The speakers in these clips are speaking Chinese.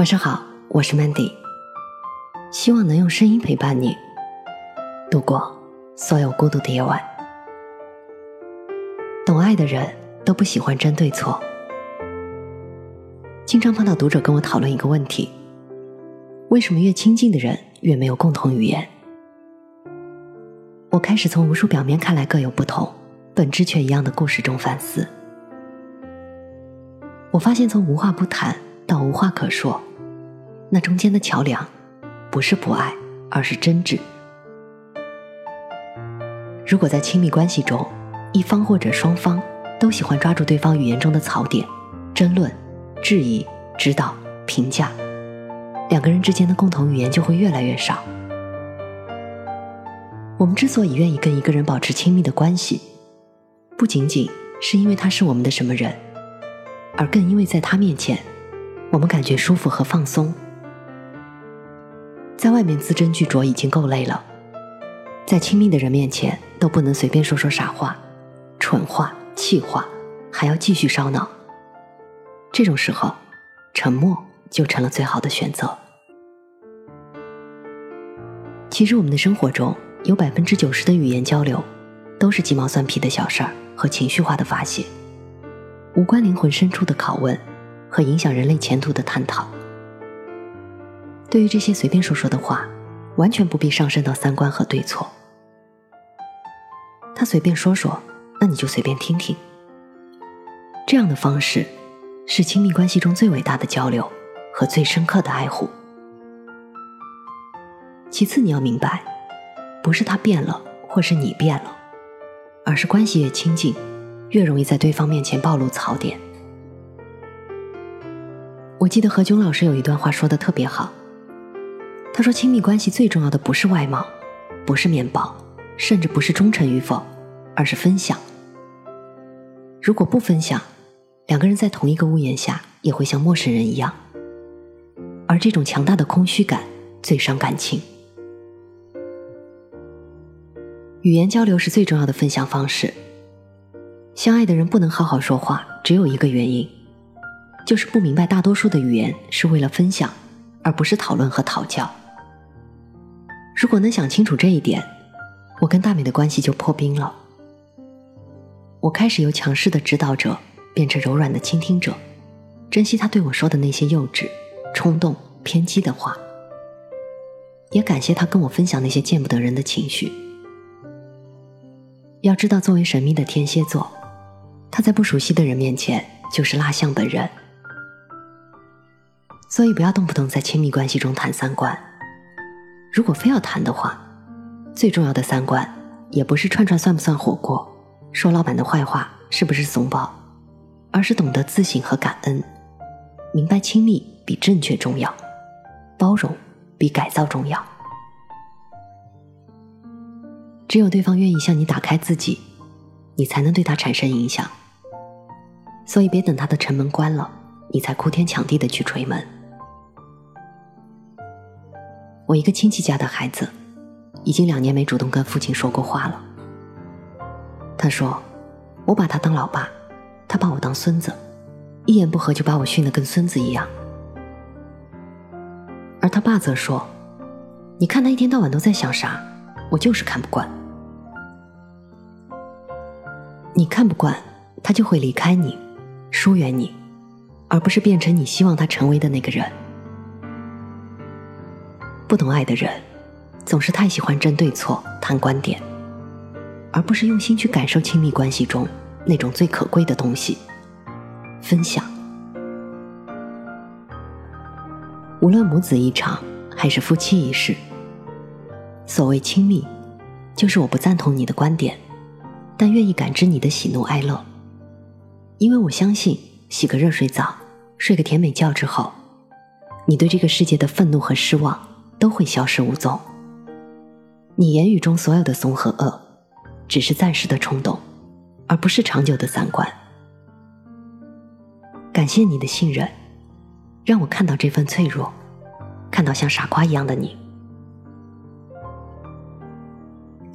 晚上好，我是 Mandy，希望能用声音陪伴你度过所有孤独的夜晚。懂爱的人都不喜欢争对错，经常碰到读者跟我讨论一个问题：为什么越亲近的人越没有共同语言？我开始从无数表面看来各有不同，本质却一样的故事中反思。我发现，从无话不谈到无话可说。那中间的桥梁，不是不爱，而是真挚。如果在亲密关系中，一方或者双方都喜欢抓住对方语言中的槽点，争论、质疑、指导、评价，两个人之间的共同语言就会越来越少。我们之所以愿意跟一个人保持亲密的关系，不仅仅是因为他是我们的什么人，而更因为在他面前，我们感觉舒服和放松。在外面字斟句酌已经够累了，在亲密的人面前都不能随便说说傻话、蠢话、气话，还要继续烧脑。这种时候，沉默就成了最好的选择。其实，我们的生活中有百分之九十的语言交流，都是鸡毛蒜皮的小事儿和情绪化的发泄，无关灵魂深处的拷问和影响人类前途的探讨。对于这些随便说说的话，完全不必上升到三观和对错。他随便说说，那你就随便听听。这样的方式，是亲密关系中最伟大的交流和最深刻的爱护。其次，你要明白，不是他变了，或是你变了，而是关系越亲近，越容易在对方面前暴露槽点。我记得何炅老师有一段话说的特别好。他说：“亲密关系最重要的不是外貌，不是面包，甚至不是忠诚与否，而是分享。如果不分享，两个人在同一个屋檐下也会像陌生人一样。而这种强大的空虚感最伤感情。语言交流是最重要的分享方式。相爱的人不能好好说话，只有一个原因，就是不明白大多数的语言是为了分享，而不是讨论和讨教。”如果能想清楚这一点，我跟大美的关系就破冰了。我开始由强势的指导者变成柔软的倾听者，珍惜他对我说的那些幼稚、冲动、偏激的话，也感谢他跟我分享那些见不得人的情绪。要知道，作为神秘的天蝎座，他在不熟悉的人面前就是蜡像本人，所以不要动不动在亲密关系中谈三观。如果非要谈的话，最重要的三观也不是串串算不算火锅，说老板的坏话是不是怂包，而是懂得自省和感恩，明白亲密比正确重要，包容比改造重要。只有对方愿意向你打开自己，你才能对他产生影响。所以别等他的城门关了，你才哭天抢地的去捶门。我一个亲戚家的孩子，已经两年没主动跟父亲说过话了。他说：“我把他当老爸，他把我当孙子，一言不合就把我训得跟孙子一样。”而他爸则说：“你看他一天到晚都在想啥？我就是看不惯。你看不惯，他就会离开你，疏远你，而不是变成你希望他成为的那个人。”不懂爱的人，总是太喜欢争对错、谈观点，而不是用心去感受亲密关系中那种最可贵的东西——分享。无论母子一场，还是夫妻一世，所谓亲密，就是我不赞同你的观点，但愿意感知你的喜怒哀乐，因为我相信，洗个热水澡，睡个甜美觉之后，你对这个世界的愤怒和失望。都会消失无踪。你言语中所有的怂和恶，只是暂时的冲动，而不是长久的三观。感谢你的信任，让我看到这份脆弱，看到像傻瓜一样的你。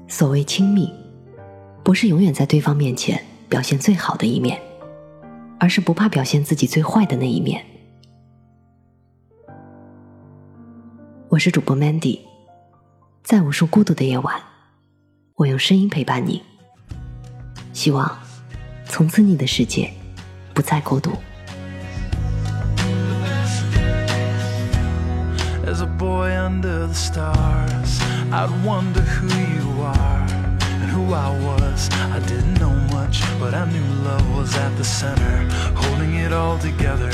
所谓亲密，不是永远在对方面前表现最好的一面，而是不怕表现自己最坏的那一面。我是主播 Mandy，在无数孤独的夜晚，我用声音陪伴你。希望从此你的世界不再孤独。As a boy under the stars, I'd wonder who you are and who I was. I didn't know much, but I knew love was at the center, holding it all together.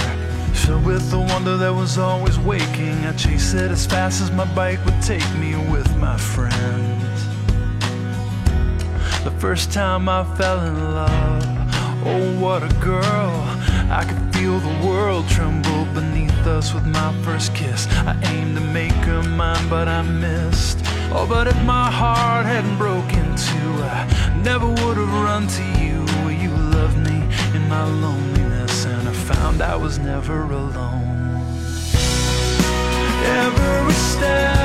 Filled with the wonder that was always waking, I chased it as fast as my bike would take me with my friends. The first time I fell in love, oh, what a girl! I could feel the world tremble beneath us with my first kiss. I aimed to make her mine, but I missed. Oh, but if my heart hadn't broken too, I never would have run to you. You loved me in my I found I was never alone. Every step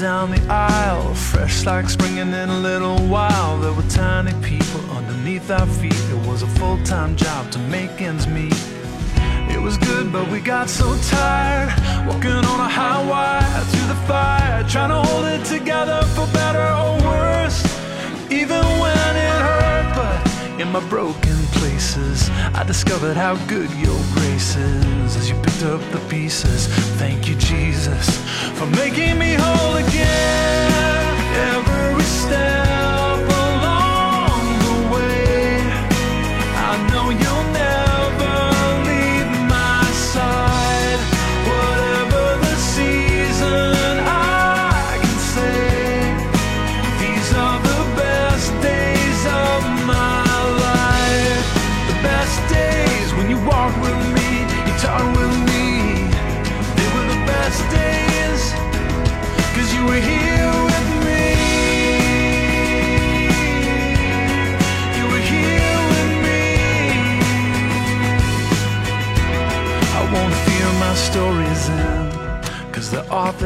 down the aisle, fresh like springing in a little while there were tiny people underneath our feet. It was a full-time job to make ends meet. It was good, but we got so tired, walking on a high wire through the fire, trying to hold it together for better or worse. Even when it hurt, but in my broken I discovered how good your grace is as you picked up the pieces. Thank you, Jesus, for making me whole again. Every step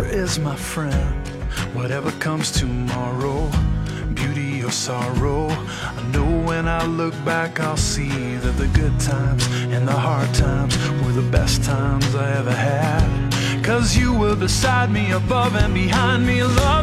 the is my friend. Whatever comes tomorrow, beauty or sorrow, I know when I look back, I'll see that the good times and the hard times were the best times I ever had. Cause you were beside me, above and behind me, home.